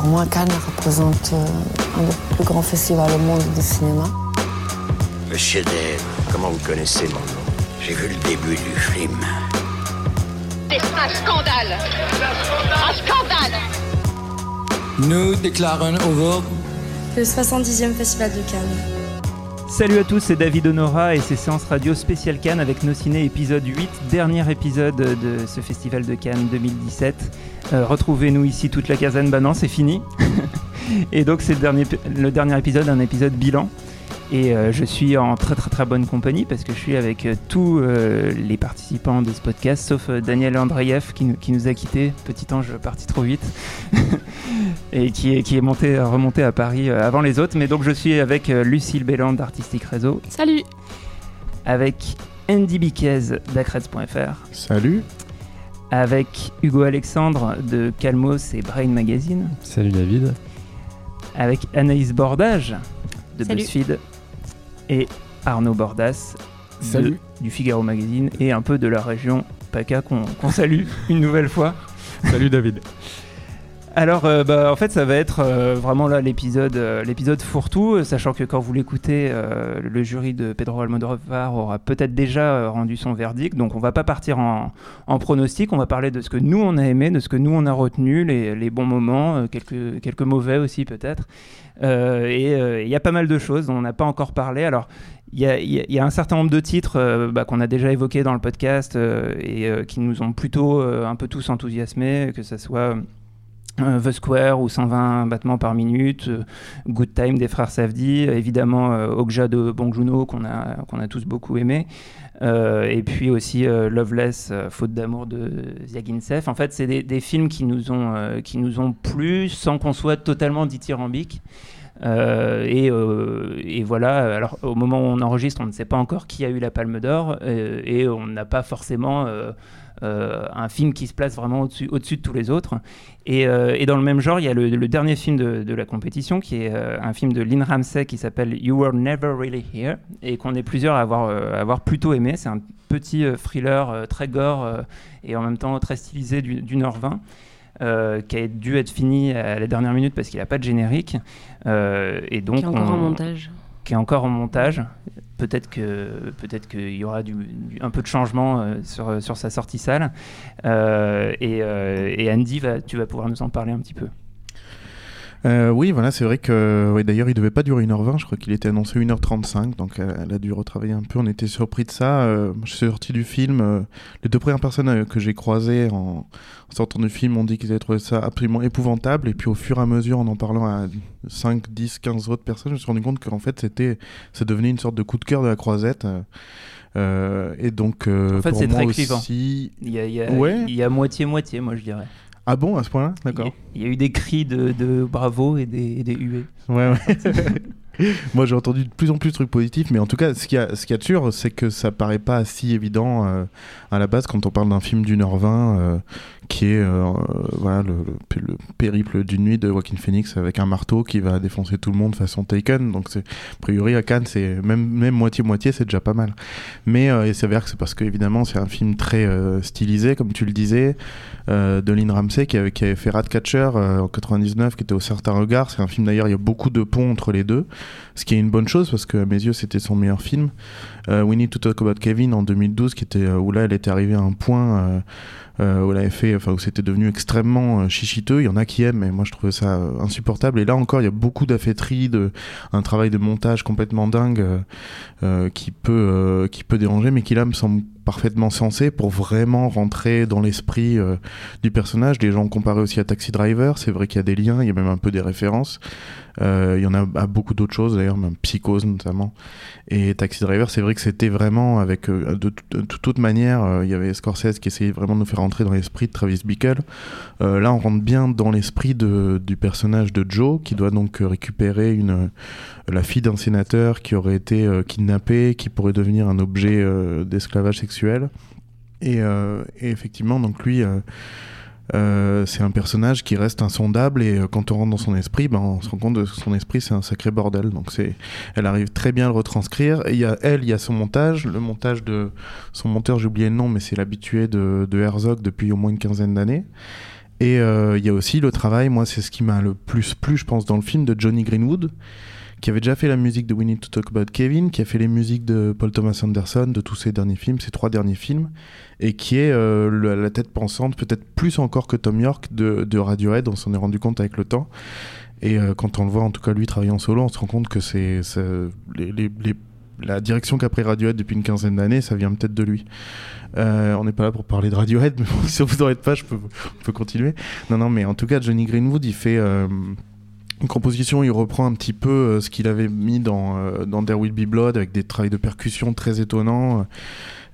pour moi, Cannes représente euh, un des plus grands festivals au monde du cinéma. Monsieur Dave, comment vous connaissez mon nom? J'ai vu le début du film. C'est un scandale Un scandale Nous déclarons ouvert Le 70e Festival de Cannes. Salut à tous, c'est David Honora et c'est Séance Radio spécial Cannes avec nos ciné épisode 8, dernier épisode de ce festival de Cannes 2017. Euh, Retrouvez-nous ici toute la caserne, bah non c'est fini. et donc c'est le dernier, le dernier épisode, un épisode bilan. Et euh, je suis en très très très bonne compagnie parce que je suis avec euh, tous euh, les participants de ce podcast, sauf euh, Daniel Andreev qui, nous- qui nous a quittés, petit ange parti trop vite, et qui est, qui est monté, remonté à Paris euh, avant les autres. Mais donc je suis avec euh, Lucille Béland d'Artistic Réseau, Salut avec Andy Biquez d'Acreds.fr, Salut. Avec Hugo Alexandre de Calmos et Brain Magazine, Salut David. avec Anaïs Bordage de Salut. BuzzFeed et Arnaud Bordas de- Salut. du Figaro Magazine et un peu de la région PACA qu'on qu'on salue une nouvelle fois. Salut David. Alors, euh, bah, en fait, ça va être euh, vraiment là l'épisode, euh, l'épisode fourre-tout, sachant que quand vous l'écoutez, le jury de Pedro Almodovar aura peut-être déjà rendu son verdict. Donc, on va pas partir en, pronostic. On va parler de ce que nous on a aimé, de ce que nous on a retenu, les, les bons moments, quelques quelques mauvais aussi peut-être. Et il y a pas mal de choses dont on n'a pas encore parlé. Alors. Il y, a, un certain nombre de titres bah, qu'on a déjà évoqués dans le podcast et qui nous ont plutôt un peu tous enthousiasmés, que ce soit The Square ou 120 battements par minute, euh, Good Time des frères Safdie, euh, évidemment euh, Okja de Bong qu'on a, qu'on a tous beaucoup aimé, euh, et puis aussi euh, Loveless, euh, Faute d'amour de Ziaginsef. En fait, c'est des, films qui nous ont, euh, qui nous ont plu sans qu'on soit totalement dithyrambique. Euh, et, euh, voilà, alors au moment où on enregistre, on ne sait pas encore qui a eu la Palme d'Or euh, et on n'a pas forcément euh, un film qui se place vraiment au-dessus au-dessus de tous les autres. Et, euh, et dans le même genre, il y a le, le dernier film de, de la compétition qui est euh, un film de Lynn Ramsey qui s'appelle You Were Never Really Here et qu'on est plusieurs à avoir, plutôt aimé. C'est un petit thriller très gore et en même temps très stylisé du- d'une heure vingt. euh, qui a dû être fini à la dernière minute parce qu'il n'a pas de générique. Euh, et donc Qui est encore on- en montage. qui est encore en montage. Peut-être que peut-être qu'il y aura un peu de changement euh, sur, sur sa sortie salle. Euh, et, euh, Andy, tu vas pouvoir nous en parler un petit peu. Euh, oui, voilà, c'est vrai que ouais, d'ailleurs il devait pas durer 1h20, je crois qu'il était annoncé 1h35, donc elle, elle a dû retravailler un peu, on était surpris de ça. Euh, je suis sorti du film, euh, les deux premières personnes que j'ai croisées en, en sortant du film ont dit qu'ils avaient trouvé ça absolument épouvantable, et puis au fur et à mesure, en en parlant à 5, 10, 15 autres personnes, je me suis rendu compte qu'en fait c'était, ça devenait une sorte de coup de cœur de la croisette. et donc, En fait, pour c'est moi très clivant. aussi. Ouais. il y a moitié-moitié, moi je dirais. Ah bon, à ce point-là? D'accord. Il y, a- il y a eu des cris de, de bravo et des, et des huées. Ouais, ouais. Moi, j'ai entendu de plus en plus de trucs positifs, mais en tout cas, ce qu'il y a, de sûr, c'est que ça paraît pas si évident euh, à la base quand on parle d'un film d'une heure vingt euh, qui est euh, voilà, le, le- le périple d'une nuit de Joaquin Phoenix avec un marteau qui va défoncer tout le monde façon Taken. Donc, a priori, à Cannes, c'est même, moitié-moitié, c'est déjà pas mal. Mais il s'avère que c'est parce que, évidemment, c'est un film très stylisé, comme tu le disais, de Lynn Ramsey qui avait, qui avait fait Ratcatcher en 99, qui était au certain regard. C'est un film d'ailleurs, il y a beaucoup de ponts entre les deux, ce qui est une bonne chose parce que à mes yeux, c'était son meilleur film. Euh, We Need to Talk About Kevin en 2012, qui était euh, où là, elle était arrivée à un point. Euh, où enfin où c'était devenu extrêmement euh, chichiteux. Il y en a qui aiment, mais moi je trouvais ça euh, insupportable. Et là encore, il y a beaucoup d'affêteries, de un travail de montage complètement dingue qui peut qui peut déranger, mais qui là me semble parfaitement sensé pour vraiment rentrer dans l'esprit du personnage. Les gens comparé aussi à Taxi Driver, c'est vrai qu'il y a des liens, il y a même un peu des références. Il y en a à beaucoup d'autres choses d'ailleurs, même Psychose notamment. Et Taxi Driver, c'est vrai que c'était vraiment avec euh, de, de, toute manière. il y avait Scorsese qui essayait vraiment de nous faire dans l'esprit de Travis Bickle. Euh, là, on rentre bien dans l'esprit du personnage de Joe qui doit donc euh, récupérer euh, la fille d'un sénateur qui aurait été euh, kidnappée, qui pourrait devenir un objet d'esclavage sexuel. Et effectivement, donc lui, euh, c'est un personnage qui reste insondable et euh, quand on rentre dans son esprit, ben, on se rend compte que son esprit c'est un sacré bordel. Donc c'est, elle arrive très bien à le retranscrire. Et il y a elle, il y a son montage, le montage de son monteur, j'ai oublié le nom, mais c'est l'habitué de, de Herzog depuis au moins une quinzaine d'années. Et euh, il y a aussi le travail, moi c'est ce qui m'a le plus plu, je pense, dans le film de Johnny Greenwood, qui avait déjà fait la musique de We Need to Talk About Kevin, qui a fait les musiques de Paul Thomas Anderson, de tous ses derniers films, ses trois derniers films, et qui est euh, la tête pensante, peut-être plus encore que Tom York, de, de Radiohead, on s'en est rendu compte avec le temps. Et euh, quand on le voit, en tout cas lui travailler en solo, on se rend compte que c'est la direction qu'a pris Radiohead depuis une quinzaine d'années, ça vient peut-être de lui. Euh, on n'est pas là pour parler de Radiohead, mais bon, si vous n'en êtes pas, je peux, on peut continuer. Non, non, mais en tout cas, Johnny Greenwood, il fait une composition, il reprend un petit peu euh, ce qu'il avait mis dans, euh, dans There Will Be Blood, avec des travails de percussion très étonnants.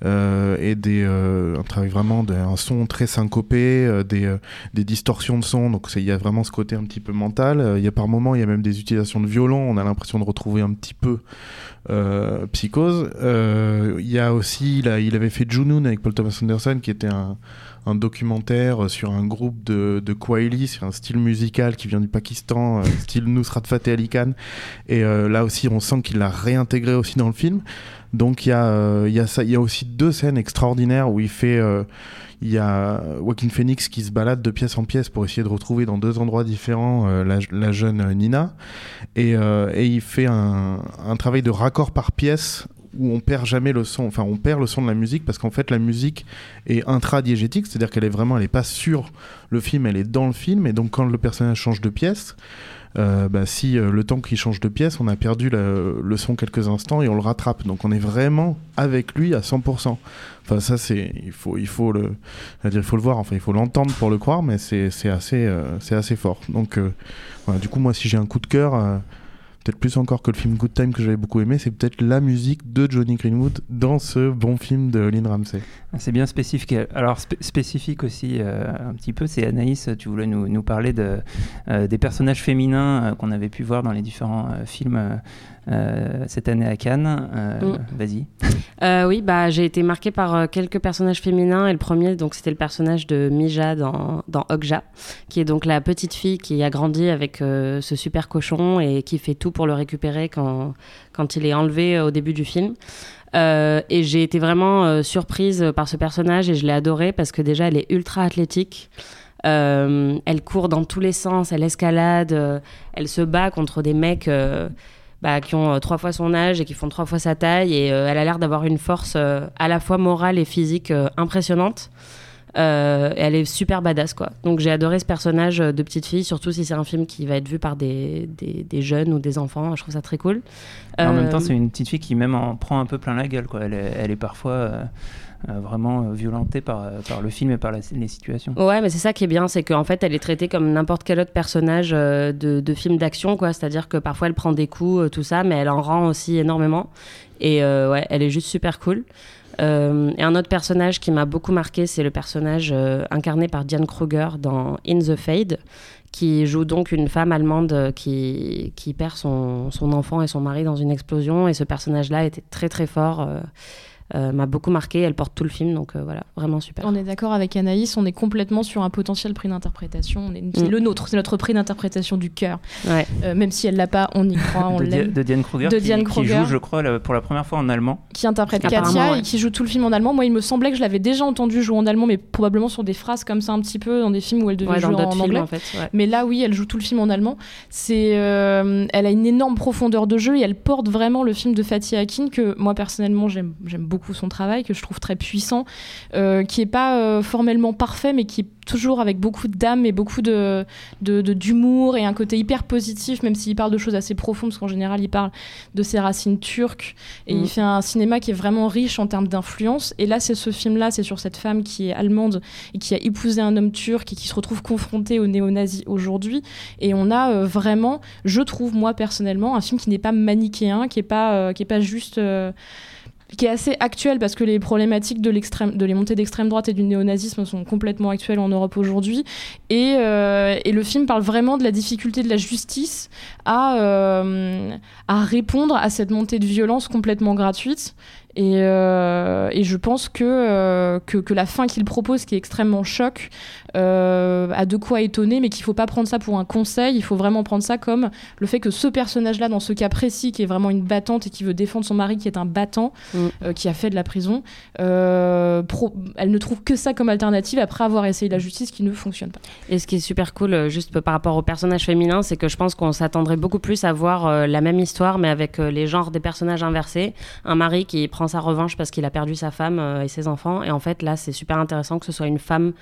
euh, et des, euh, un vraiment d'un son très syncopé, des, distorsions de son. Donc il y a vraiment ce côté un petit peu mental. Il y a par moments, il y a même des utilisations de violon. On a l'impression de retrouver un petit peu Psychose. Il y a aussi, il avait fait Junoon avec Paul Thomas Anderson, qui était un, un documentaire sur un groupe de, de Qawwali, sur un style musical qui vient du Pakistan, euh, style Nusrat Fateh Ali Khan. Et euh, là aussi, on sent qu'il l'a réintégré aussi dans le film. Donc il y, euh, y, y a aussi deux scènes extraordinaires où il fait... euh, il y a Joaquin Phoenix qui se balade de pièce en pièce pour essayer de retrouver dans deux endroits différents la, jeune Nina. Et, il fait un travail de raccord par pièce où on perd jamais le son, enfin on perd le son de la musique parce qu'en fait la musique est intradiégétique, c'est-à-dire qu'elle est vraiment, elle est pas sur le film, elle est dans le film, et donc quand le personnage change de pièce, euh, bah, si euh, le temps qu'il change de pièce, on a perdu le, son quelques instants et on le rattrape, donc on est vraiment avec lui à 100%. Enfin ça c'est, il faut, il faut le, dire, il faut le voir, enfin il faut l'entendre pour le croire, mais c'est assez, euh, c'est assez fort. Donc voilà, du coup moi si j'ai un coup de cœur. Peut-être plus encore que le film Good Time que j'avais beaucoup aimé, c'est peut-être la musique de Johnny Greenwood dans ce bon film de Lynn Ramsey. C'est bien spécifique. Alors spé- spécifique aussi euh, un petit peu, c'est Anaïs, tu voulais nous, parler euh, des personnages féminins euh, qu'on avait pu voir dans les différents films euh, cette année à Cannes. Euh, Mm. Vas-y. Euh, oui, bah, j'ai été marquée par quelques personnages féminins. Et le premier, donc, c'était le personnage de Mija dans, dans Okja, qui est donc la petite fille qui a grandi avec ce super cochon et qui fait tout pour le récupérer quand, quand il est enlevé au début du film. Euh, et j'ai été vraiment euh, surprise par ce personnage et je l'ai adoré parce que déjà, elle est ultra athlétique. Euh, elle court dans tous les sens, elle escalade, elle se bat contre des mecs bah, qui ont euh, trois fois son âge et qui font trois fois sa taille. Et euh, elle a l'air d'avoir une force euh, à la fois morale et physique impressionnante. Euh, et elle est super badass, quoi. Donc j'ai adoré ce personnage euh, de petite fille, surtout si c'est un film qui va être vu par des, des, des jeunes ou des enfants. Je trouve ça très cool. En même Euh, temps, c'est une petite fille qui même en prend un peu plein la gueule. Quoi. Elle, est, elle est parfois euh, euh, vraiment euh, violentée par, euh, par le film et par la- les situations. Ouais, mais c'est ça qui est bien, c'est qu'en fait, elle est traitée comme n'importe quel autre personnage euh, de, de film d'action, quoi. C'est-à-dire que parfois, elle prend des coups, euh, tout ça, mais elle en rend aussi énormément. Et euh, ouais, elle est juste super cool. Euh, et un autre personnage qui m'a beaucoup marqué, c'est le personnage euh, incarné par Diane Kruger dans In the Fade, qui joue donc une femme allemande euh, qui, qui perd son, son enfant et son mari dans une explosion. Et ce personnage-là était très très fort, euh, m'a beaucoup marqué. Elle porte tout le film, donc euh, voilà, vraiment super. On est d'accord avec Anaïs, on est complètement sur un potentiel prix d'interprétation. On est- C'est Mm. le nôtre, c'est notre prix d'interprétation du cœur. Ouais. Euh, même si elle l'a pas, on y croit, on l'aime. de Diane Kruger, De qui, Diane qui Kruger. joue, je crois, la- pour la première fois en allemand. Qui interprète Katia ouais. et qui joue tout le film en allemand. Moi, il me semblait que je l'avais déjà entendu jouer en allemand, mais probablement sur des phrases comme ça, un petit peu, dans des films où elle devait Ouais, dans jouer en films, anglais. en fait. ouais. Mais là, oui, elle joue tout le film en allemand. C'est, euh, elle a une énorme profondeur de jeu et elle porte vraiment le film de Fatih Akin que moi personnellement j'aime, j'aime beaucoup son travail, que je trouve très puissant, euh, qui est pas euh, formellement parfait, mais qui est toujours avec beaucoup d'âme et beaucoup de, d'humour et un côté hyper positif, même s'il parle de choses assez profondes, parce qu'en général, il parle de ses racines turques, et Mm. il fait un cinéma qui est vraiment riche en termes d'influence. Et là, c'est ce film-là, c'est sur cette femme qui est allemande et qui a épousé un homme turc et qui se retrouve confrontée aux néo-nazis aujourd'hui. Et on a euh, vraiment, je trouve, moi personnellement, un film qui n'est pas manichéen, qui est pas, euh, qui est pas juste. euh, qui est assez actuel parce que les problématiques de l'extrême de les montées d'extrême droite et du néonazisme sont complètement actuelles en Europe aujourd'hui. Et, euh, et le film parle vraiment de la difficulté de la justice à, euh, à répondre à cette montée de violence complètement gratuite. Et, euh, et je pense que, euh, que, que la fin qu'il propose, qui est extrêmement choc, euh, a de quoi étonner, mais qu'il faut pas prendre ça pour un conseil. Il faut vraiment prendre ça comme le fait que ce personnage-là, dans ce cas précis, qui est vraiment une battante et qui veut défendre son mari, qui est un battant, Mm. euh, qui a fait de la prison, euh, pro- elle ne trouve que ça comme alternative après avoir essayé la justice qui ne fonctionne pas. Et ce qui est super cool, euh, juste par rapport au personnage féminin, c'est que je pense qu'on s'attendrait beaucoup plus à voir euh, la même histoire, mais avec euh, les genres des personnages inversés. Un mari qui prend sa revanche parce qu'il a perdu sa femme euh, et ses enfants. Et en fait, là, c'est super intéressant que ce soit une femme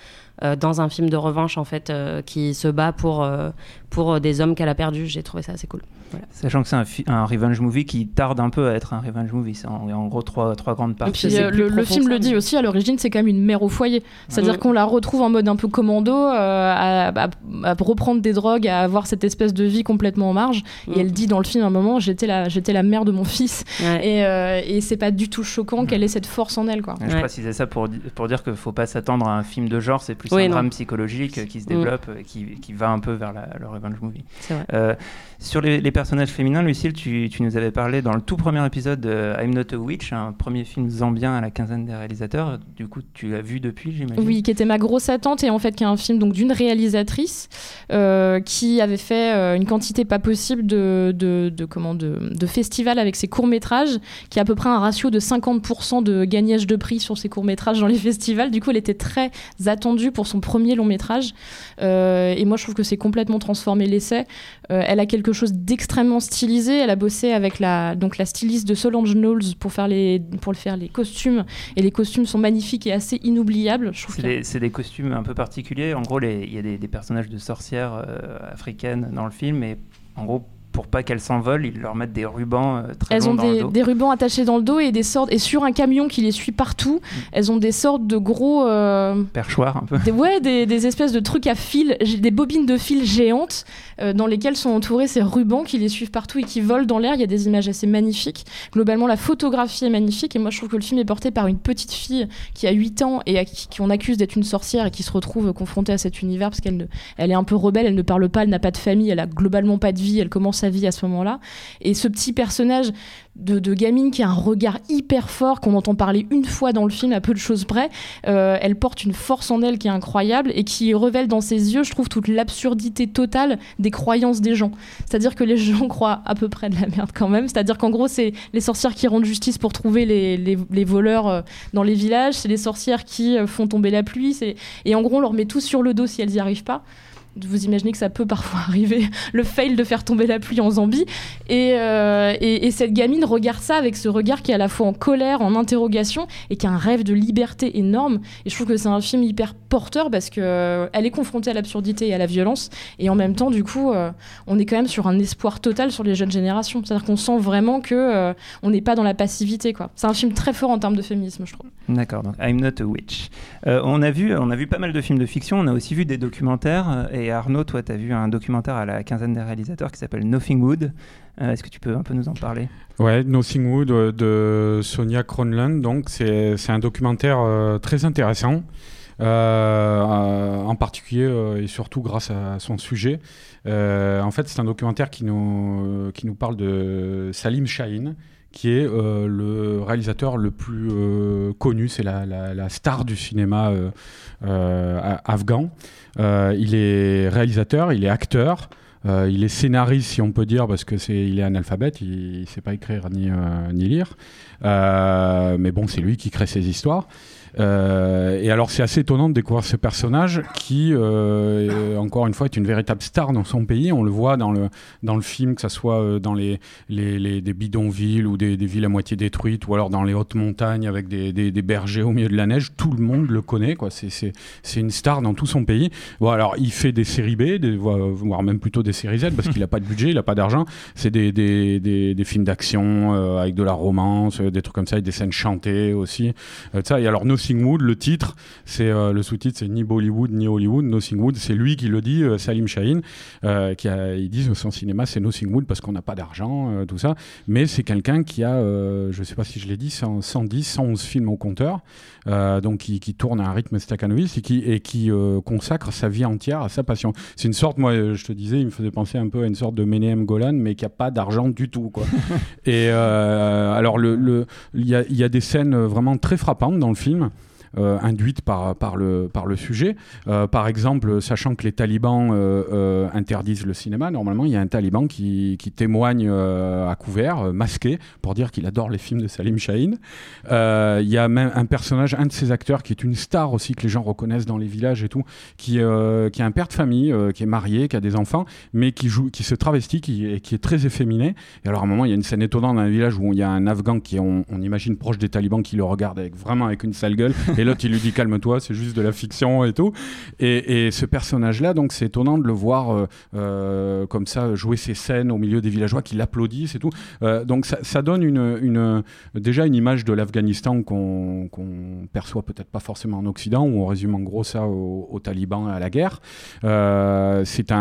euh, dans un film de revanche, en fait, euh, qui se bat pour, euh, pour des hommes qu'elle a perdus. J'ai trouvé ça assez cool. Voilà. Sachant que c'est un, un revenge movie qui tarde un peu à être un revenge movie. C'est en, en gros trois, trois grandes Et parties. puis euh, plus le, film le dit aussi, à l'origine, c'est quand même une mère au foyer. C'est-à-dire Mm. qu'on la retrouve en mode un peu commando, euh, à, à- à reprendre des drogues, à avoir cette espèce de vie complètement en marge. Mm. Et elle dit dans le film à un moment, j'étais la, j'étais la mère de mon fils. Ouais. Et, euh, et c'est pas du tout choquant qu'elle ait cette force en elle, quoi. Je Ouais. précisais ça pour, pour dire qu'il faut pas s'attendre à un film de genre, c'est plus Oui, un non. drame psychologique euh, qui se Mm. développe et qui, qui va un peu vers la- le revenge movie. Vrai. Sur les, personnages féminins, Lucille, tu, nous avais parlé dans le tout premier épisode de I'm Not a Witch, un premier film zambien à la quinzaine des réalisateurs. Du coup, tu l'as vu depuis, j'imagine Oui, qui était ma grosse attente et en fait qui est un film donc d'une réalisatrice euh, qui avait fait euh, une quantité pas possible de, comment, de, festivals avec ses courts métrages, qui a à peu près un ratio de 50% de gagnage de prix sur ses courts métrages dans les festivals. Du coup, elle était très attendue pour son premier long métrage Euh, et moi je trouve que c'est complètement transformé l'essai. Elle a quelque chose d'extrêmement stylisé. Elle a bossé avec la donc la styliste de Solange Knowles pour faire les pour le faire les costumes et les costumes sont magnifiques et assez inoubliables. C'est a- des, des costumes un peu particuliers. En gros, il y a des, des personnages de sorcières euh, africaines dans le film, et en gros, pour pas qu'elles s'envolent, ils leur mettent des rubans euh, très Elles longs ont dans le des, dos. des rubans attachés dans le dos et des sortes et sur un camion qui les suit partout. Mm. Elles ont des sortes de gros euh, Perchoirs un peu. des, ouais, des, des espèces de trucs à fil, des bobines de fil géantes euh, dans lesquelles sont entourés ces rubans qui les suivent partout et qui volent dans l'air. Il y a des images assez magnifiques. Globalement, la photographie est magnifique et moi je trouve que le film est porté par une petite fille qui a 8 ans et à qui, qui on accuse d'être une sorcière et qui se retrouve confrontée à cet univers parce qu'elle elle est un peu rebelle, elle ne parle pas, elle n'a pas de famille, elle a globalement pas de vie, elle commence sa vie à ce moment-là. Et ce petit personnage de, gamine qui a un regard hyper fort, qu'on entend parler une fois dans le film, à peu de choses près, euh, elle porte une force en elle qui est incroyable et qui révèle dans ses yeux, je trouve, toute l'absurdité totale des croyances des gens. C'est-à-dire que les gens croient à peu près de la merde quand même. C'est-à-dire qu'en gros, c'est les sorcières qui rendent justice pour trouver les, les- les voleurs euh, dans les villages, c'est les sorcières qui euh, font tomber la pluie, et en gros, on leur met tout sur le dos si elles n'y arrivent pas. Vous imaginez que ça peut parfois arriver, le fail de faire tomber la pluie en Zambie. Et, euh, et, et cette gamine regarde ça avec ce regard qui est à la fois en colère, en interrogation, et qui a un rêve de liberté énorme. Et je trouve que c'est un film hyper porteur parce que euh, est confrontée à l'absurdité et à la violence, et en même temps, du coup, euh, on est quand même sur un espoir total sur les jeunes générations. C'est-à-dire qu'on sent vraiment que euh, on n'est pas dans la passivité. quoi. C'est un film très fort en termes de féminisme, je trouve. D'accord, donc I'm Not a Witch. On, a vu, on a vu pas mal de films de fiction, on a aussi vu des documentaires. Et Arnaud, toi, tu as vu un documentaire à la quinzaine des réalisateurs qui s'appelle Nothing Wood. Euh, Est-ce que tu peux un peu nous en parler? Ouais, Nothing Wood euh, de Sonia Kronlund. Donc, c'est un documentaire euh, très intéressant, en particulier et surtout grâce à son sujet. En fait, c'est un documentaire qui nous, qui nous parle de Salim Shahin, qui est le réalisateur le plus connu, c'est la, star du cinéma afghan. Euh, il est réalisateur, il est acteur. Euh, il est scénariste, si on peut dire, parce que c'est, il est analphabète, il ne sait pas écrire ni, euh, ni lire. Euh, mais bon, c'est lui qui crée ses histoires. Euh, et alors c'est assez étonnant de découvrir ce personnage qui, euh, encore une fois, est une véritable star dans son pays. On le voit dans le, dans le film, que ce soit euh, dans les, les, des bidonvilles ou des, villes à moitié détruites, ou alors dans les hautes montagnes avec des, des, bergers au milieu de la neige. Tout le monde le connaît. quoi. C'est- une star dans tout son pays. Bon, alors il fait des séries B, voire même plutôt des séries Z, parce qu'il n'a pas de budget, il n'a pas d'argent. C'est des, des, films d'action avec de la romance, des trucs comme ça, avec des scènes chantées aussi. Ça. Et alors Nothing Wood, le titre, c'est euh, le sous-titre, c'est ni Bollywood ni Hollywood. Nothing Wood, c'est lui qui le dit, euh, Salim Shaheen, euh, qui a, ils disent son cinéma c'est Nothing Wood parce qu'on n'a pas d'argent, tout ça. Mais c'est quelqu'un qui a, je sais pas si je l'ai dit, 100 110, 111 films au compteur, donc qui, qui tourne à un rythme staccanovis et qui, et qui consacre sa vie entière à sa passion. C'est une sorte, moi, je te disais, il me faisait penser un peu à une sorte de Menehem Golan, mais qui a pas d'argent du tout, quoi. et alors, le, le- il y, a, il y a des scènes vraiment très frappantes dans le film. Euh, induites par, le, sujet. Euh, par exemple, sachant que les talibans euh, interdisent le cinéma, normalement, il y a un taliban qui, témoigne à couvert, masqué, pour dire qu'il adore les films de Salim Shaheen. Euh, Il y a même un personnage, un de ces acteurs, qui est une star aussi, que les gens reconnaissent dans les villages et tout, qui, euh, est un père de famille, qui est marié, qui a des enfants, mais qui, joue, qui se travestit, qui, est très efféminé. Et alors, à un moment, il y a une scène étonnante dans un village où il y a un Afghan qui on, on imagine, proche des talibans, qui le regarde avec, vraiment avec une sale gueule. l'autre, il lui dit calme-toi, c'est juste de la fiction et tout. Et, et ce personnage-là, donc, c'est étonnant de le voir euh, euh, comme ça, jouer ses scènes au milieu des villageois qui l'applaudissent et tout. Euh, donc, ça, donne une, déjà une image de l'Afghanistan qu'on qu'on perçoit peut-être pas forcément en Occident, où on résume en gros ça aux, aux talibans et à la guerre. C'est un,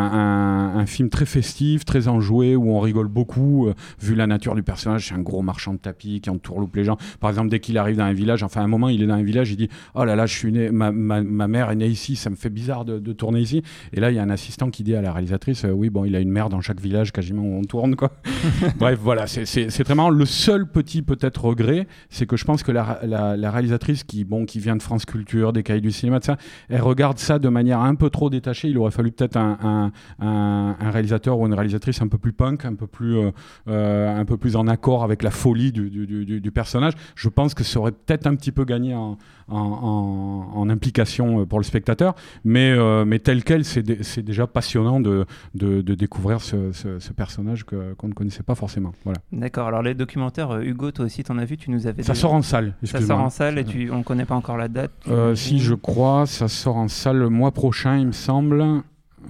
un- film très festif, très enjoué, où on rigole beaucoup, vu la nature du personnage. C'est un gros marchand de tapis qui entourloupe les gens. Par exemple, dès qu'il arrive dans un village, enfin, à un moment, il est dans un village, il dit Oh là là, je suis né, ma, ma, ma mère est née ici, ça me fait bizarre de, de tourner ici. Et là, il y a un assistant qui dit à la réalisatrice euh, Oui, bon, il a une mère dans chaque village quasiment où on tourne, quoi. Bref, voilà, c'est- très. Le seul petit peut-être regret, c'est que je pense que la, la- réalisatrice qui, bon, qui vient de France Culture, des cahiers du cinéma, de ça, elle regarde ça de manière un peu trop détachée. Il aurait fallu peut-être un, un- un- réalisateur ou une réalisatrice un peu plus punk, un peu plus, euh, euh, un peu plus en accord avec la folie du, du- personnage. Je pense que ça aurait peut-être un petit peu gagné en- en- en implication euh, pour le spectateur, mais, euh, mais tel quel, c'est dé- c'est déjà passionnant de, de- de découvrir ce, ce- ce personnage qu'on ne connaissait pas forcément. Voilà. D'accord, alors les documentaires, euh, Hugo, toi aussi, t'en as vu, tu nous avais. Ça déjà- sort en salle, Ça sort en salle et tu... on ne connaît pas encore la date. tu- si je crois, ça sort en salle le mois prochain, il me semble.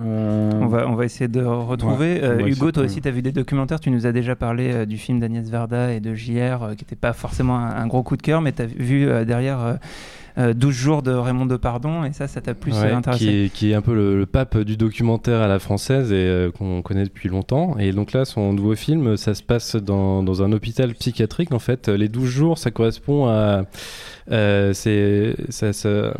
Euh, On va, on va essayer de retrouver. Ouais, Euh, Hugo, toi aussi, tu as vu des documentaires. Tu nous as déjà parlé euh, du film d'Agnès Varda et de JR, qui n'était pas forcément un, un gros coup de cœur, mais tu as vu derrière euh, euh, 12 jours de Raymond Depardon, et ça, ça t'a plus Ouais, euh, intéressé. qui, est, qui est un peu le, le pape du documentaire à la française et euh, qu'on connaît depuis longtemps. Et donc là, son nouveau film, ça se passe dans, dans un hôpital psychiatrique. En fait, les 12 jours, ça correspond à. euh, c'est ça- ça-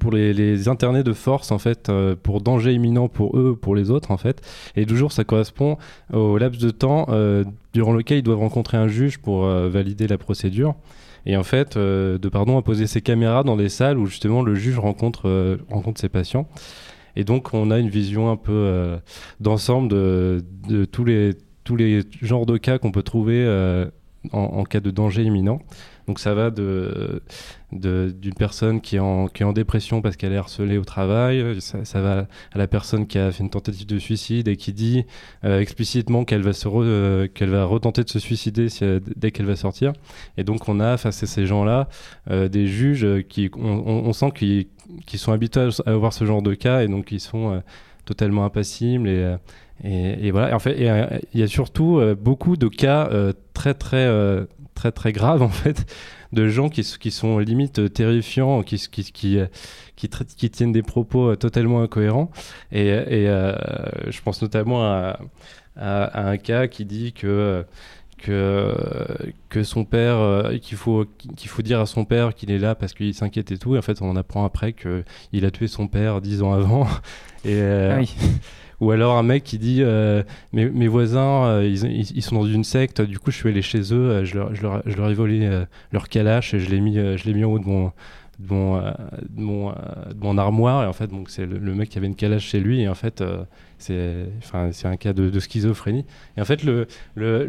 pour les, les internés de force, en fait, pour danger imminent pour eux, pour les autres, en fait. Et 12 jours, ça correspond au laps de temps durant lequel ils doivent rencontrer un juge pour valider la procédure. Et en fait, euh, Depardon a posé ses caméras dans des salles où justement le juge rencontre, euh, rencontre ses patients. Et donc on a une vision un peu euh, d'ensemble de, de tous, les, tous les genres de cas qu'on peut trouver en, en cas de danger imminent. Donc ça va de d'une personne qui est, en, qui est en dépression parce qu'elle est harcelée au travail, ça, ça va à la personne qui a fait une tentative de suicide et qui dit euh, explicitement qu'elle va, euh, qu'elle va retenter de se suicider dès qu'elle va sortir. Et donc on a face à ces gens-là euh, des juges qui, on, sent qu'ils qu'ils sont habitués à voir ce genre de cas et donc ils sont euh, totalement impassibles et, euh, et, voilà. En fait, euh, il y a surtout euh, beaucoup de cas euh, très très euh, très très graves en fait de gens qui, qui sont limite euh, terrifiants, qui, qui, qui, euh, qui, tiennent des propos euh, totalement incohérents. Et, je pense notamment à, un cas qui dit que que, que son père, qu'il faut, qu'il faut dire à son père qu'il est là parce qu'il s'inquiète et tout. Et en fait, on apprend après qu'il a tué son père dix ans avant. Ah oui. Ou alors un mec qui dit euh, mes, voisins, euh, ils, sont dans une secte, du coup je suis allé chez eux, euh, je, leur, ai volé leur calache et je l'ai mis, je l'ai mis en haut de mon, de mon, de mon, armoire. Et en fait, donc, c'est le, mec qui avait une calage chez lui. Et en fait, euh, c'est c'est un cas de, schizophrénie. Et en fait, le, le,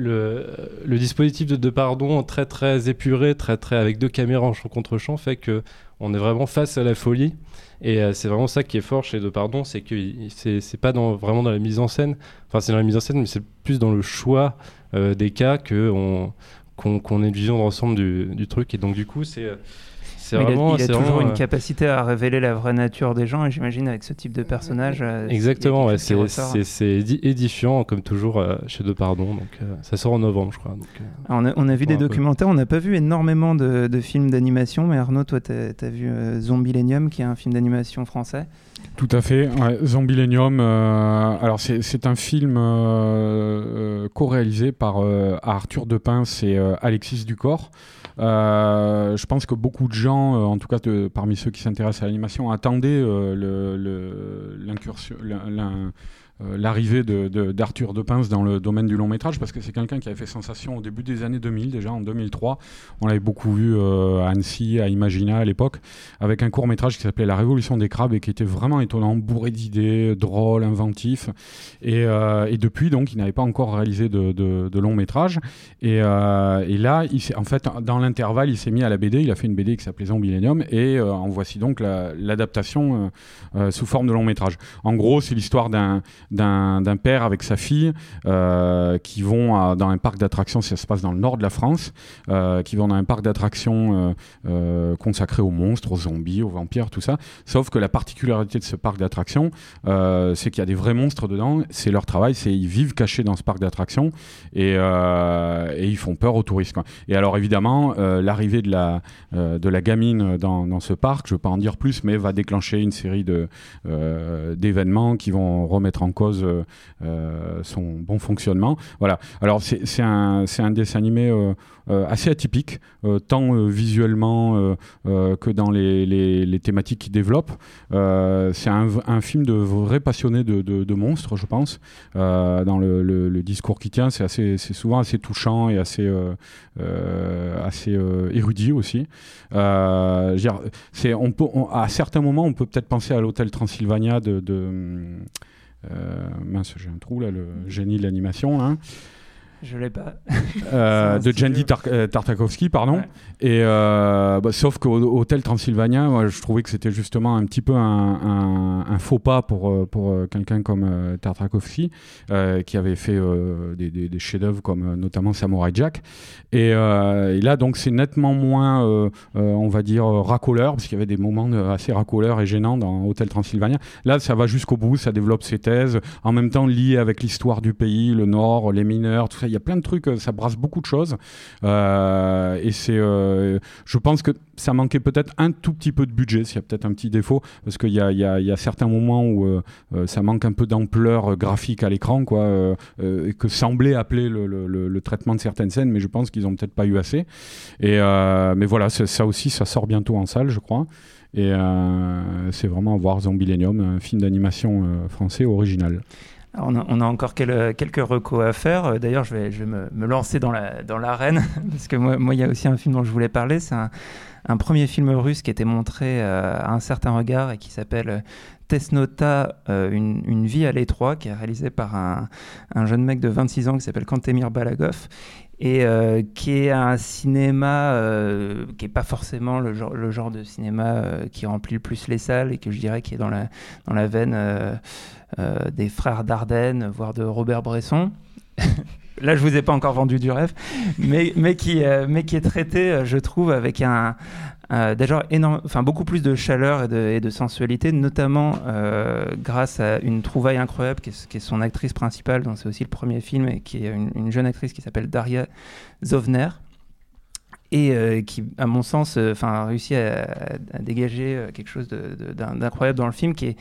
le, dispositif de, de pardon très très épuré, très très avec deux caméras en champ contre champ, fait que on est vraiment face à la folie. Et euh, c'est vraiment ça qui est fort chez De Pardon, c'est que c'est pas vraiment dans la mise en scène. Enfin, c'est dans la mise en scène, mais c'est plus dans le choix euh, des cas qu'on qu'on ait une vision d'ensemble du, du truc. Et donc du coup, c'est c'est il a- il a, toujours vraiment, une euh, capacité à révéler la vraie nature des gens, et j'imagine avec ce type de personnage. euh, Exactement, ouais, c'est édifiant comme toujours euh, chez De Pardon. Donc euh, ça sort en novembre, je crois. Donc, Alors, On a, on a vu des peu. documentaires, on n'a pas vu énormément de, de films d'animation, mais Arnaud, toi, tu as, vu euh, Zombilenium, qui est un film d'animation français. Tout à fait. Ouais, Zombilenium, euh, alors c'est un film euh, euh, co-réalisé par euh, Arthur Depince et euh, Alexis Ducor. Euh, je pense que beaucoup de gens, euh, en tout cas parmi ceux qui s'intéressent à l'animation, attendaient euh, l'incursion, l'in- l'in- euh, l'arrivée de- de- d'Arthur Depince dans le domaine du long métrage parce que c'est quelqu'un qui avait fait sensation au début des années 2000 déjà en 2003 on l'avait beaucoup vu euh, à Annecy à Imagina à l'époque avec un court métrage qui s'appelait La Révolution des crabes et qui était vraiment étonnant bourré d'idées drôle inventif. Et, euh, et depuis donc il n'avait pas encore réalisé de, de, de long métrage. Et, et là il en fait dans l'intervalle il s'est mis à la BD il a fait une BD qui s'appelait Zombilenium et en voici donc la- l'adaptation sous forme de long métrage. En gros c'est l'histoire d'un d'un père avec sa fille euh, qui vont dans un parc d'attractions, ça se passe dans le nord de la France, euh, qui vont dans un parc d'attractions euh, consacré aux monstres, aux zombies, aux vampires, tout ça. Sauf que la particularité de ce parc d'attractions, c'est qu'il y a des vrais monstres dedans. C'est leur travail, ils vivent cachés dans ce parc d'attractions et, ils font peur aux touristes. Et alors évidemment, l'arrivée de la de la gamine dans, dans ce parc, je ne veux pas en dire plus, mais va déclencher une série d'événements qui vont remettre en cause euh, euh, son bon fonctionnement. Voilà. Alors c'est un, un dessin animé euh, assez atypique, tant visuellement que dans les, les- thématiques qu'il développe. C'est un, film de vrais passionnés de, de- monstres, je pense. Dans le, le- discours qu'il tient, c'est souvent assez touchant et assez, assez érudit aussi. Euh, on peut, à certains moments, on peut peut-être penser à l'hôtel Transylvania de, mince, j'ai un trou là, le génie de l'animation là. Je l'ai pas. Euh, de Jandy Tar- euh, Tartakovsky, pardon. Ouais. Et euh, bah, sauf qu'au Hôtel Transylvania, moi, je trouvais que c'était justement un petit peu un, un- un faux pas pour, pour quelqu'un comme euh, Tartakovsky, qui avait fait des, des- des chefs-d'œuvre comme notamment Samurai Jack. Et, et là, donc, c'est nettement moins, on va dire, racoleur, parce qu'il y avait des moments assez racoleurs et gênants dans Hôtel Transylvania. Là, ça va jusqu'au bout, ça développe ses thèses, en même temps lié avec l'histoire du pays, le Nord, les mineurs, tout ça. Il y a plein de trucs, euh, ça brasse beaucoup de choses. Euh, et c'est, euh, je pense que ça manquait peut-être un tout petit peu de budget, s'il y a peut-être un petit défaut, parce qu'il y y y a certains moments où ça manque un peu d'ampleur graphique à l'écran, quoi, que semblait appeler le, traitement de certaines scènes, mais je pense qu'ils ont peut-être pas eu assez. Et mais voilà, ça aussi, ça sort bientôt en salle, je crois. Et c'est vraiment voir Zombilenium, un film d'animation français original. On, a, encore quel- quelques recos à faire. Euh, D'ailleurs, je vais, me, lancer dans la dans l'arène parce que moi, il y a aussi un film dont je voulais parler. C'est un, premier film russe qui a été montré euh, à un certain regard et qui s'appelle euh, Tesnota, euh, une, vie à l'étroit, qui est réalisé par un jeune mec de 26 ans qui s'appelle Kantemir Balagov et euh, qui est un cinéma euh, qui est pas forcément le genre, de cinéma euh, qui remplit le plus les salles et que je dirais qui est dans la, dans la veine des frères Dardenne, voire de Robert Bresson. Là, je vous ai pas encore vendu du rêve, mais, mais, qui, mais qui est traité, je trouve, avec un, euh, enfin beaucoup plus de chaleur et de, sensualité, notamment euh, grâce à une trouvaille incroyable qui est, son actrice principale, dont c'est aussi le premier film, et qui est une, une jeune actrice qui s'appelle Daria Zovner et euh, qui, à mon sens, a réussi à, dégager quelque chose d'incroyable dans le film, qui, est,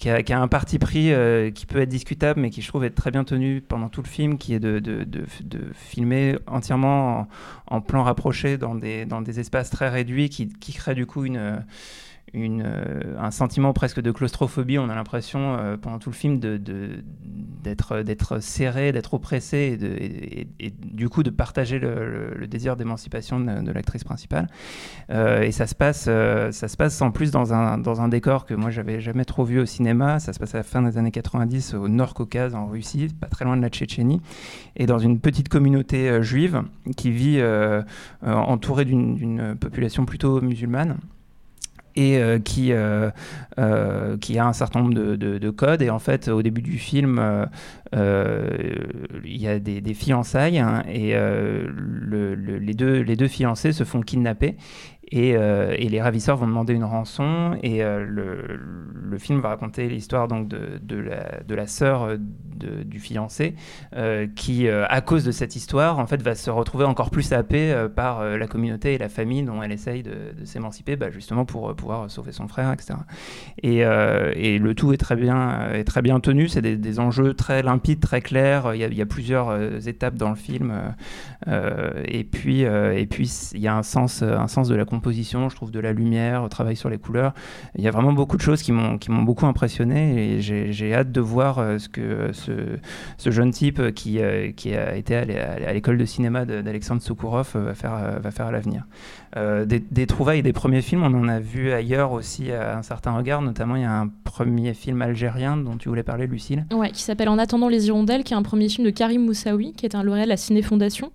qui, a, un parti pris euh, qui peut être discutable, mais qui je trouve être très bien tenu pendant tout le film, qui est de, de, de, de filmer entièrement en, en plan rapproché dans des, dans des espaces très réduits, qui, qui crée du coup une euh, un sentiment presque de claustrophobie. On a l'impression euh, pendant tout le film d'être, serré, d'être oppressé et, du coup de partager le, désir d'émancipation de, l'actrice principale. Euh, et ça se passe, ça se passe en plus dans un, dans un décor que moi j'avais jamais trop vu au cinéma. Ça se passe à la fin des années 90 au Nord Caucase en Russie, pas très loin de la Tchétchénie, et dans une petite communauté juive qui vit entourée d'une population plutôt musulmane et euh, qui, euh, euh, qui a un certain nombre de, de- de codes. Et en fait, au début du film, il y a des, fiançailles hein, et les deux fiancés se font kidnapper. Et, euh, et les ravisseurs vont demander une rançon et euh, le, film va raconter l'histoire donc de, la, de sœur euh, du fiancé qui, à cause de cette histoire, en fait, va se retrouver encore plus happée par la communauté et la famille dont elle essaye de, s'émanciper, bah, justement pour pouvoir sauver son frère, etc. Et, le tout est très bien, est très bien tenu. C'est des, enjeux très limpides, très clairs. Il y a, plusieurs étapes dans le film. et puis, il y a un sens, un sens de la composition, je trouve, de la lumière, au travail sur les couleurs. Il y a vraiment beaucoup de choses qui m'ont beaucoup impressionné et j'ai hâte de voir euh, ce que ce, ce jeune type qui, euh, qui a été à l'é- à l'école de cinéma d'Alexandre Soukourov euh, va faire, va faire à l'avenir. Euh, des, des trouvailles des premiers films, on en a vu ailleurs aussi à un certain regard, notamment il y a un premier film algérien dont tu voulais parler, Lucille. Ouais, qui s'appelle En attendant les hirondelles, qui est un premier film de Karim Moussaoui, qui est un lauréat de la Ciné Fondation.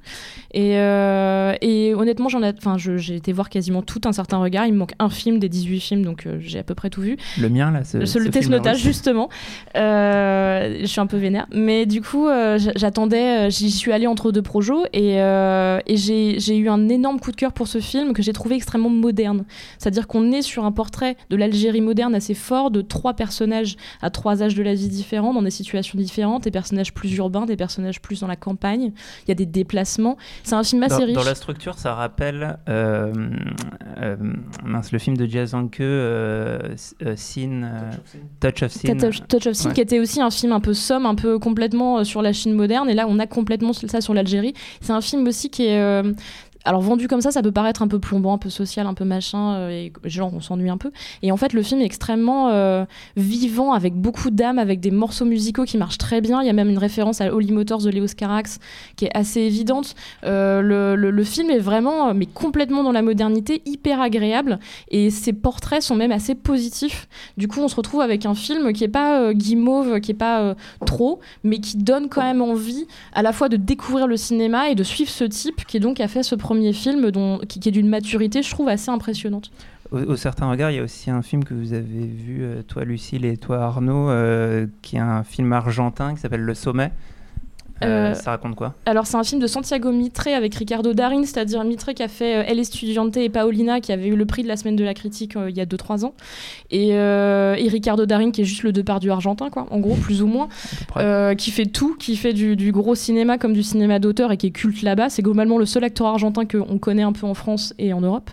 Et, euh, et honnêtement, j'en ai, enfin, je- j'ai été voir quasiment tout un certain regard. Il me manque un film des 18 films, donc euh, j'ai à peu près tout vu. Le mien, là, ce, le ce le test notage justement Euh, je suis un peu vénère mais du coup euh, j'attendais euh, j'y suis allée entre deux projets et, euh, j'ai eu un énorme coup de cœur pour ce film que j'ai trouvé extrêmement moderne c'est à dire qu'on est sur un portrait de l'Algérie moderne assez fort de trois personnages à trois âges de la vie différents dans des situations différentes des personnages plus urbains des personnages plus dans la campagne il y a des déplacements c'est un film assez Dans, riche dans la structure, ça rappelle euh, euh, mince, le film de Jazz Anke, euh, euh, Sin, Touch of Sin. Touch, Touch of Sin, Ouais. qui était aussi un film un peu somme, un peu complètement sur la Chine moderne. Et là, on a complètement ça sur l'Algérie. C'est un film aussi qui est. alors vendu comme ça, ça peut paraître un peu plombant, un peu social, un peu machin, euh, et genre on s'ennuie un peu. Et en fait, le film est extrêmement euh, vivant, avec beaucoup d'âme, avec des morceaux musicaux qui marchent très bien. Il y a même une référence à Holy Motors de Léos Carax qui est assez évidente. Euh, le, film est vraiment, mais complètement dans la modernité, hyper agréable, et ses portraits sont même assez positifs. Du coup, on se retrouve avec un film qui est pas euh, guimauve, qui est pas trop, mais qui donne quand même envie à la fois de découvrir le cinéma et de suivre ce type qui donc a fait ce premier film dont, qui, qui est d'une maturité, je trouve, assez impressionnante. Au, au certain regard, il y a aussi un film que vous avez vu, euh, toi Lucille et toi Arnaud, euh, qui est un film argentin qui s'appelle Le Sommet. Euh, Euh, ça raconte quoi Alors, c'est un film de Santiago Mitre avec Ricardo Darin, c'est-à-dire Mitre qui a fait euh, El Estudiante et Paolina, qui avait eu le prix de la semaine de la critique euh, il y a 2-3 ans. Et, euh, et Ricardo Darin, qui est juste le Depardieu argentin, quoi, en gros, plus ou moins, qui fait tout, qui fait du, du gros cinéma comme du cinéma d'auteur et qui est culte là-bas. C'est globalement le seul acteur argentin qu'on connaît un peu en France et en Europe.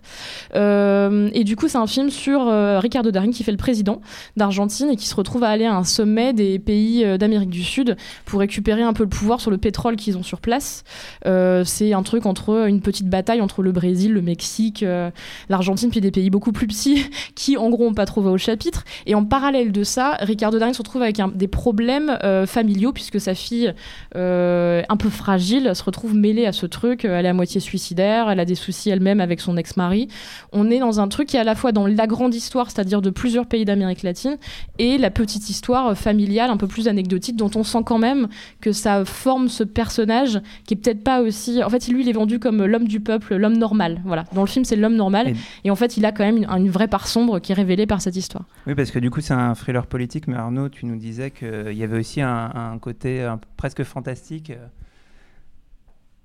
Et du coup, c'est un film sur Ricardo Darin qui fait le président d'Argentine et qui se retrouve à aller à un sommet des pays d'Amérique du Sud pour récupérer un peu le pouvoir sur le pétrole qu'ils ont sur place. Euh, c'est un truc entre une petite bataille entre le Brésil, le Mexique, euh, l'Argentine, puis des pays beaucoup plus petits qui, en gros, ont pas trop voix au chapitre. Et en parallèle de ça, Ricardo Darin se retrouve avec des problèmes euh, familiaux puisque sa fille, un peu fragile, se retrouve mêlée à ce truc. Elle est à moitié suicidaire, elle a des soucis elle-même avec son ex-mari. On est dans un truc qui est à la fois dans la grande histoire, c'est-à-dire de plusieurs pays d'Amérique latine, et la petite histoire familiale, un peu plus anecdotique, dont on sent quand même que ça forme ce personnage qui est peut-être pas aussi. En fait, lui, il est vendu comme l'homme du peuple, l'homme normal. Voilà. Dans le film, c'est l'homme normal, et... en fait, il a quand même une, une vraie part sombre qui est révélée par cette histoire. Oui, parce que du coup, c'est un thriller politique, mais Arnaud, tu nous disais qu'il y avait aussi un, un côté un- presque fantastique. euh.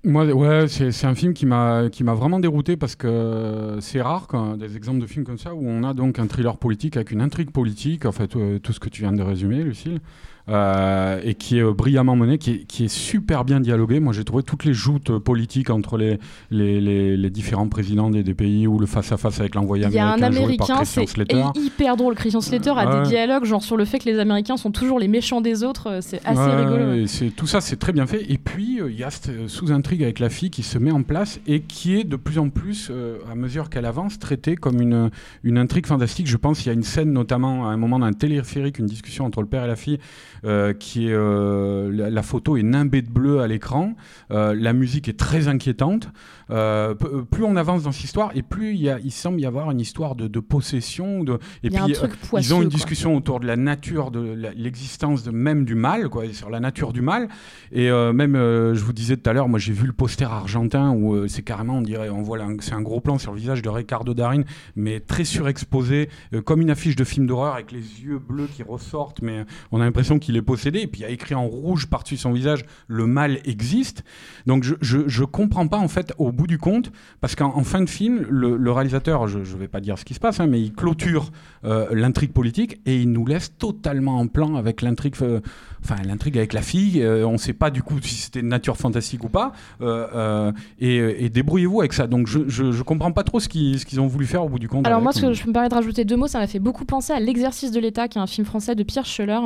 Moi, ouais, c'est c'est un film qui m'a qui m'a vraiment dérouté parce que c'est rare quand des exemples de films comme ça où on a donc un thriller politique avec une intrigue politique, en fait euh, tout ce que tu viens de résumer, Lucille, euh, et qui est euh, brillamment mené, qui est, qui est super bien dialogué. Moi, j'ai trouvé toutes les joutes euh, politiques entre les les, les, les différents présidents des, des pays ou le face à face avec l'envoyé Il y a un américain américain, c'est hyper drôle. Christian Slater a Ouais. des dialogues genre sur le fait que les Américains sont toujours les méchants des autres. C'est assez Ouais, rigolo. tout ça, c'est très bien fait. Et puis euh, il y a cette sous-intrigue intrigue avec la fille qui se met en place et qui est de plus en plus, euh, à mesure qu'elle avance, traitée comme une, une intrigue fantastique. Je pense qu'il y a une scène, notamment à un moment d'un téléphérique, une discussion entre le père et la fille, euh, la, la photo est nimbée de bleu à l'écran. Euh, la musique est très inquiétante. Euh, euh, plus on avance dans cette histoire, et plus il, y a, il semble y avoir une histoire de, de possession. De, et Il y a un puis truc euh, ils poisseux, ont une quoi. discussion autour de la nature, de l'existence de, même du mal, quoi, sur la nature du mal. Et euh, même, je vous disais tout à l'heure, moi j'ai vu le poster argentin où c'est carrément, on dirait, on voit, c'est un gros plan sur le visage de Ricardo Darin, mais très surexposé, comme une affiche de film d'horreur avec les yeux bleus qui ressortent, mais on a l'impression qu'il est possédé. Et puis il y a écrit en rouge par-dessus son visage, le mal existe. Donc je, je, je comprends pas en fait au bout du compte, parce qu'en en fin de film, le, le réalisateur, je, je vais pas dire ce qui se passe, hein, mais il clôture euh, l'intrigue politique et il nous laisse totalement en plan avec l'intrigue, euh, enfin l'intrigue avec la fille. Euh, on sait pas du coup si c'était de nature fantastique ou pas. Et et débrouillez-vous avec ça. Donc je, je, je comprends pas trop ce qu'ils ce qu'ils ont voulu faire au bout du compte. Alors moi, ce que je me permets de rajouter deux mots, ça m'a fait beaucoup penser à L'exercice de l'État, qui est un film français de Pierre Scheller,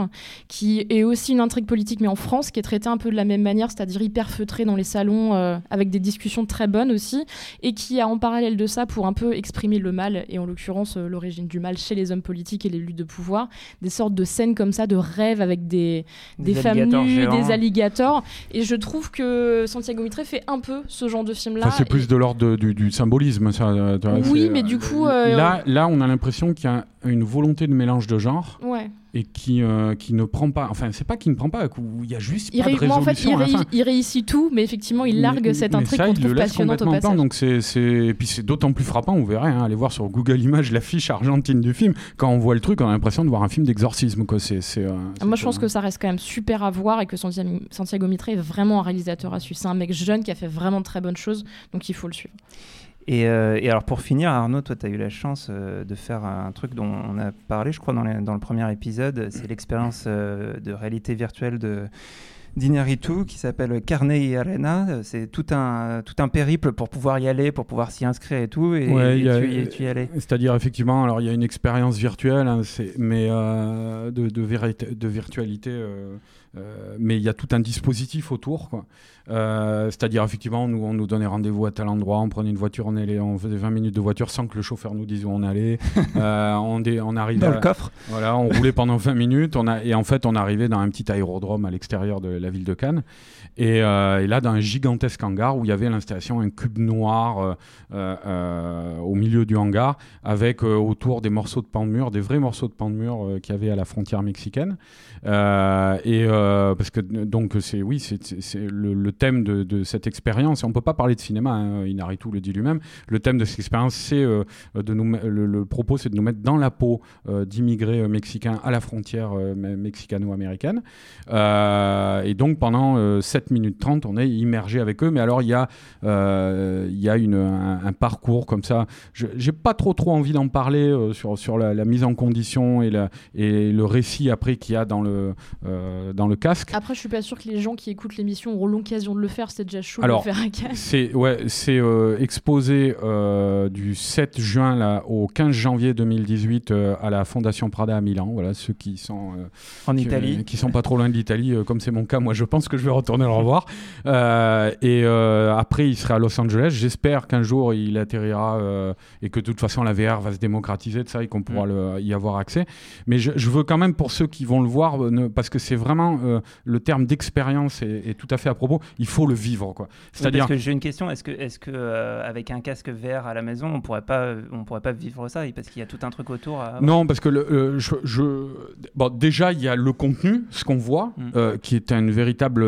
qui est aussi une intrigue politique, mais en France, qui est traité un peu de la même manière, c'est-à-dire hyper feutré dans les salons, avec des discussions très bonnes aussi, et qui a en parallèle de ça, pour un peu exprimer le mal, et en l'occurrence euh, l'origine du mal chez les hommes politiques et les luttes de pouvoir, des sortes de scènes comme ça, de rêves avec des, Des des femmes nues, des alligators, et je trouve que Santiago Mitre fait un peu ce genre de film-là. Enfin, c'est et- plus de l'ordre du, du symbolisme. Ça, euh, Oui, mais euh, du coup, euh, là, là, on a l'impression qu'il y a une volonté de mélange de genres Ouais. Et qui, euh, qui ne prend pas. Enfin, c'est pas qu'il ne prend pas, il y a juste Il, pas de ré- moi, en fait, il, réussit tout, mais effectivement, il largue Mais- cette intrigue qu'on trouve passionnante au passage. donc c'est. Et puis c'est d'autant plus frappant, vous verrez, hein, allez voir sur Google Images l'affiche argentine du film. Quand on voit le truc, on a l'impression de voir un film d'exorcisme. Quoi. C'est, euh, Moi, je pense que ça reste quand même super à voir et que Santiago, Santiago Mitre est vraiment un réalisateur à suivre. C'est un mec jeune qui a fait vraiment de très bonnes choses, donc il faut le suivre. Et, euh, et alors pour finir, Arnaud, toi, tu as eu la chance euh, de faire un truc dont on a parlé, je crois, dans, les- dans le premier épisode. C'est l'expérience euh, de réalité virtuelle de d'Inaritu qui s'appelle Carnet Arena. C'est tout un, tout un périple pour pouvoir y aller, pour pouvoir s'y inscrire et tout. Et, Ouais, et y a- tu, y- tu y allais. C'est-à-dire, effectivement, alors il y a une expérience virtuelle, hein, mais de, de, vérité- de virtualité, euh, mais il y a tout un dispositif autour. Euh, C'est-à-dire, effectivement, nous, on nous donnait rendez-vous à tel endroit, on prenait une voiture, on, allait, on faisait 20 minutes de voiture sans que le chauffeur nous dise où on allait. Euh, on, dé- on arrivait Dans à- le coffre. Voilà, on roulait pendant 20 minutes, on a, et en fait, on arrivait dans un petit aérodrome à l'extérieur de la ville de Cannes. Et, euh, et là, dans un gigantesque hangar où il y avait l'installation un cube noir euh, euh, au milieu du hangar, avec autour des morceaux de pan de mur, des vrais morceaux de pan de mur qu'il y avait à la frontière mexicaine. Et parce que donc c'est oui, c'est le, thème de, cette expérience. On peut pas parler de cinéma. Hein, Inaritu le dit lui-même. Le thème de cette expérience, c'est de nous. Le, propos, c'est de nous mettre dans la peau d'immigrés mexicains à la frontière me- mexicano-américaine. Et donc pendant euh, 7 minutes 30, on est immergé avec eux. Mais alors il y a, euh, il y a une, un, un parcours comme ça. Je J'ai pas trop trop envie d'en parler euh, sur, sur la, la mise en condition et, la, et le récit après qu'il y a dans le, euh, dans le casque. Après, je suis pas sûr que les gens qui écoutent l'émission auront l'occasion de le faire. C'est déjà chaud Alors, de le faire à Cannes. c'est ouais, c'est euh, exposé euh, du 7 juin là, au 15 janvier 2018 euh, à la Fondation Prada à Milan. Voilà, ceux qui sont euh, En qui, Italie. qui sont pas trop loin de l'Italie, euh, comme c'est mon cas, moi je pense que je vais retourner le revoir. Euh, et euh, après, il sera à Los Angeles. J'espère qu'un jour il atterrira euh, et que de toute façon la VR va se démocratiser de ça et qu'on pourra le- y avoir accès. Mais je, je veux quand même pour ceux qui vont le voir, ne- parce que c'est vraiment le terme d'expérience est, est tout à fait à propos. Il faut le vivre, quoi. C'est-à-dire que j'ai une question. Est-ce que, est-ce que avec un casque VR à la maison, on pourrait pas, on pourrait pas vivre ça? Parce qu'il y a tout un truc autour. À... Non, parce que le, je, je- bon, déjà, il y a le contenu, ce qu'on voit, Mm. qui est une véritable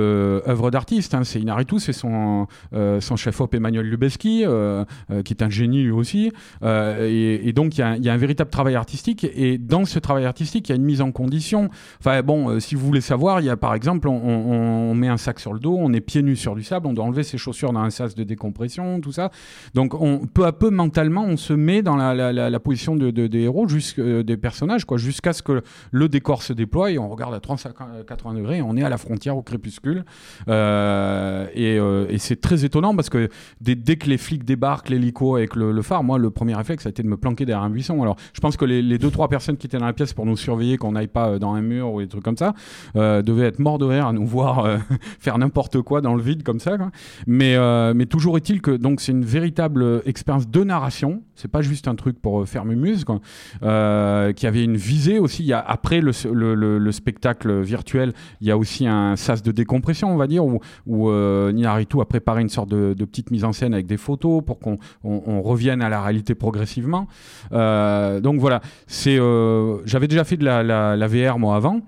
d'artiste. hein. C'est Inaritu, c'est son, euh, son chef-op Emmanuel Lubezki, euh, euh, qui est un génie lui aussi. Et, donc, il y, a, un- véritable travail artistique. Et dans ce travail artistique, il y a une mise en condition. Enfin, bon, si vous voulez savoir, il y a par exemple, on, met un sac sur le dos, on est pieds nus sur du sable, on doit enlever ses chaussures dans un sas de décompression, tout ça. Donc, on, peu à peu, mentalement, on se met dans la, position de, de- des héros, des personnages, quoi, jusqu'à ce que le décor se déploie on regarde à 380 degrés on est à la frontière au crépuscule. Euh, et euh, et c'est très étonnant parce que dès, dès que les flics débarquent, l'hélico avec le, phare, moi, le premier réflexe, a été de me planquer derrière un buisson. Alors, je pense que les, les deux, trois personnes qui étaient dans la pièce pour nous surveiller, qu'on n'aille pas euh, dans un mur ou des trucs comme ça, de, devaient être morts de rire à nous voir faire n'importe quoi dans le vide comme ça. Mais, mais toujours est-il que donc c'est une véritable expérience de narration. C'est pas juste un truc pour faire mumuse, quoi. Euh, qui avait une visée aussi. Après le spectacle virtuel, il y a aussi un sas de décompression, on va dire, où, où euh, a préparé une sorte de, petite mise en scène avec des photos pour qu'on on- on revienne à la réalité progressivement. Euh, donc voilà, c'est, euh, j'avais déjà fait de la, VR moi avant.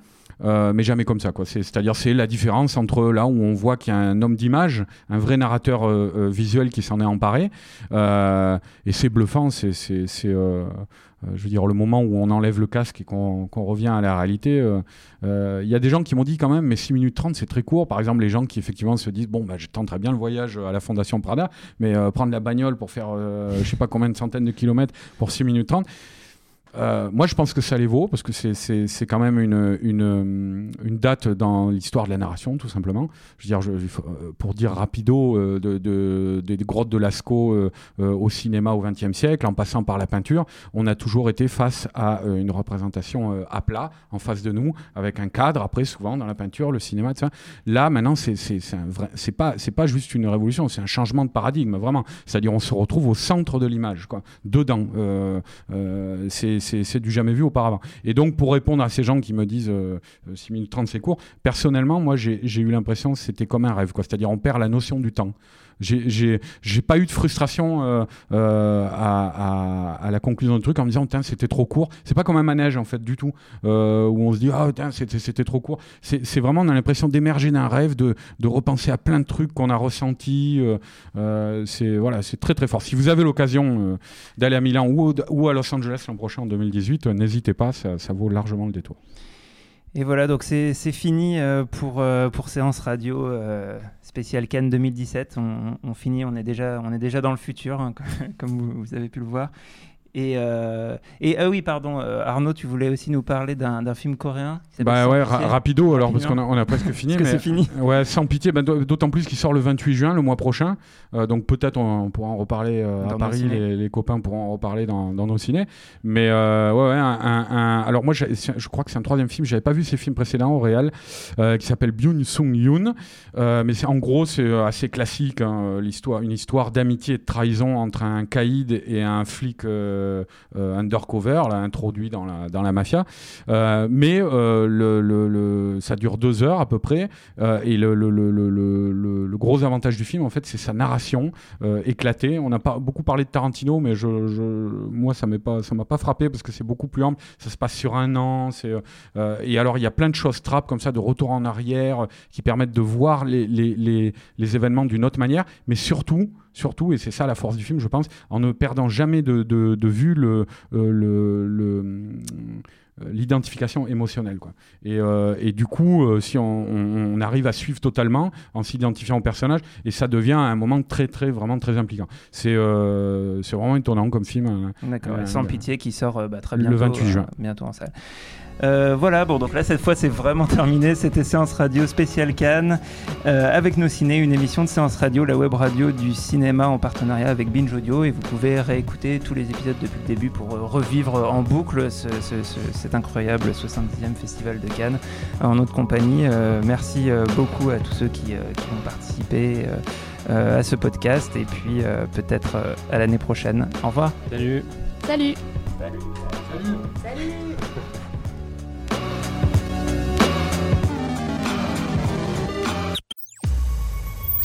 Mais jamais comme ça, quoi. C'est- C'est-à-dire, c'est la différence entre là où on voit qu'il y a un homme d'image, un vrai narrateur visuel qui s'en est emparé, et c'est bluffant. C'est, je veux dire, le moment où on enlève le casque et qu'on, revient à la réalité. euh, euh, Il y a des gens qui m'ont dit quand même, mais 6 minutes 30, c'est très court. Par exemple, les gens qui effectivement se disent, bon, bah, je tente très bien le voyage à la Fondation Prada, mais euh, prendre la bagnole pour faire, euh, je sais pas combien de centaines de kilomètres pour 6 minutes 30. Euh, moi, je pense que ça les vaut parce que c'est- quand même une, une, une date dans l'histoire de la narration, tout simplement. Je veux dire, pour dire rapido, euh, de, de- des grottes de Lascaux euh, au cinéma au XXe siècle, en passant par la peinture, on a toujours été face à une représentation à plat, en face de nous, avec un cadre. Après, souvent dans la peinture, le cinéma, tout ça. Là, maintenant, c'est pas pas juste une révolution, c'est un changement de paradigme, vraiment. C'est-à-dire, on se retrouve au centre de l'image, quoi, dedans. C'est c'est- du jamais vu auparavant. Et donc, pour répondre à ces gens qui me disent euh, euh, 6 minutes 30 c'est court, personnellement, moi j'ai eu l'impression que c'était comme un rêve. C'est-à-dire, on perd la notion du temps. J'ai- pas eu de frustration euh, euh, à, la conclusion du truc en me disant c'était trop court. C'est pas comme un manège en fait du tout euh, où on se dit ah c'était trop court. C'est vraiment on a l'impression d'émerger d'un rêve, de, repenser à plein de trucs qu'on a ressentis. c'est voilà, c'est très très fort. Si vous avez l'occasion d'aller à Milan ou, à Los Angeles l'an prochain en 2018, euh, n'hésitez pas, ça vaut largement le détour. Et voilà, donc c'est fini euh, pour, euh, pour Séance Radio euh, spécial Cannes 2017. On, finit, on est, déjà, dans le futur, hein, comme vous avez pu le voir. Et, euh, et ah oui, pardon, euh, Arnaud, tu voulais aussi nous parler d'un film coréen Bah ouais, ra- rapido alors parce qu'on a, on a presque fini. Parce que mais- c'est fini. Ouais, sans pitié. bah, d'au- D'autant plus qu'il sort le 28 juin, le mois prochain. Euh, donc peut-être on, on pourra en reparler euh, à Paris. Les, les copains pourront en reparler dans, dans nos ciné. Mais ouais, ouais, un, un- un- alors moi, je crois que c'est un troisième film. J'avais pas vu ces films précédents au réel, euh, qui s'appelle Byun Sung Yoon. Mais en gros, c'est assez classique. hein, l'histoire, une histoire d'amitié et de trahison entre un caïd et un flic undercover, là, introduit dans la, mafia. Euh, mais euh, ça dure deux heures à peu près. Euh, et le, gros avantage du film, en fait, c'est sa narration euh, éclatée. On n'a pas beaucoup parlé de Tarantino, mais moi, ça ça m'a pas frappé parce que c'est beaucoup plus ample. Ça se passe sur un an. Euh, euh, et alors, il y a plein de choses trappes comme ça, de retour en arrière, euh, qui permettent de voir les, événements d'une autre manière. Mais surtout, surtout, et c'est ça la force du film, je pense, en ne perdant jamais de vue le, euh, le- le, euh, l'identification émotionnelle quoi. Et, euh, et du coup euh, si on, on- on arrive à suivre totalement en s'identifiant au personnage et ça devient un moment très très vraiment très impliquant c'est euh, c'est vraiment étonnant comme film hein. D'accord, Sans le- pitié qui sort bah, très le bientôt, 28 juin. bientôt en salle. Euh, voilà, bon, donc là, cette fois, c'est vraiment terminé. C'était Séance Radio spéciale Cannes euh, avec nos ciné, une émission de Séance Radio, la web radio du cinéma en partenariat avec Binge Audio. Et vous pouvez réécouter tous les épisodes depuis le début pour euh, revivre en boucle ce- ce- ce- cet incroyable 70e Festival de Cannes en notre compagnie. Euh, merci beaucoup à tous ceux qui, qui ont participé. à ce podcast et puis euh, peut-être à l'année prochaine. Au revoir. Salut. Salut.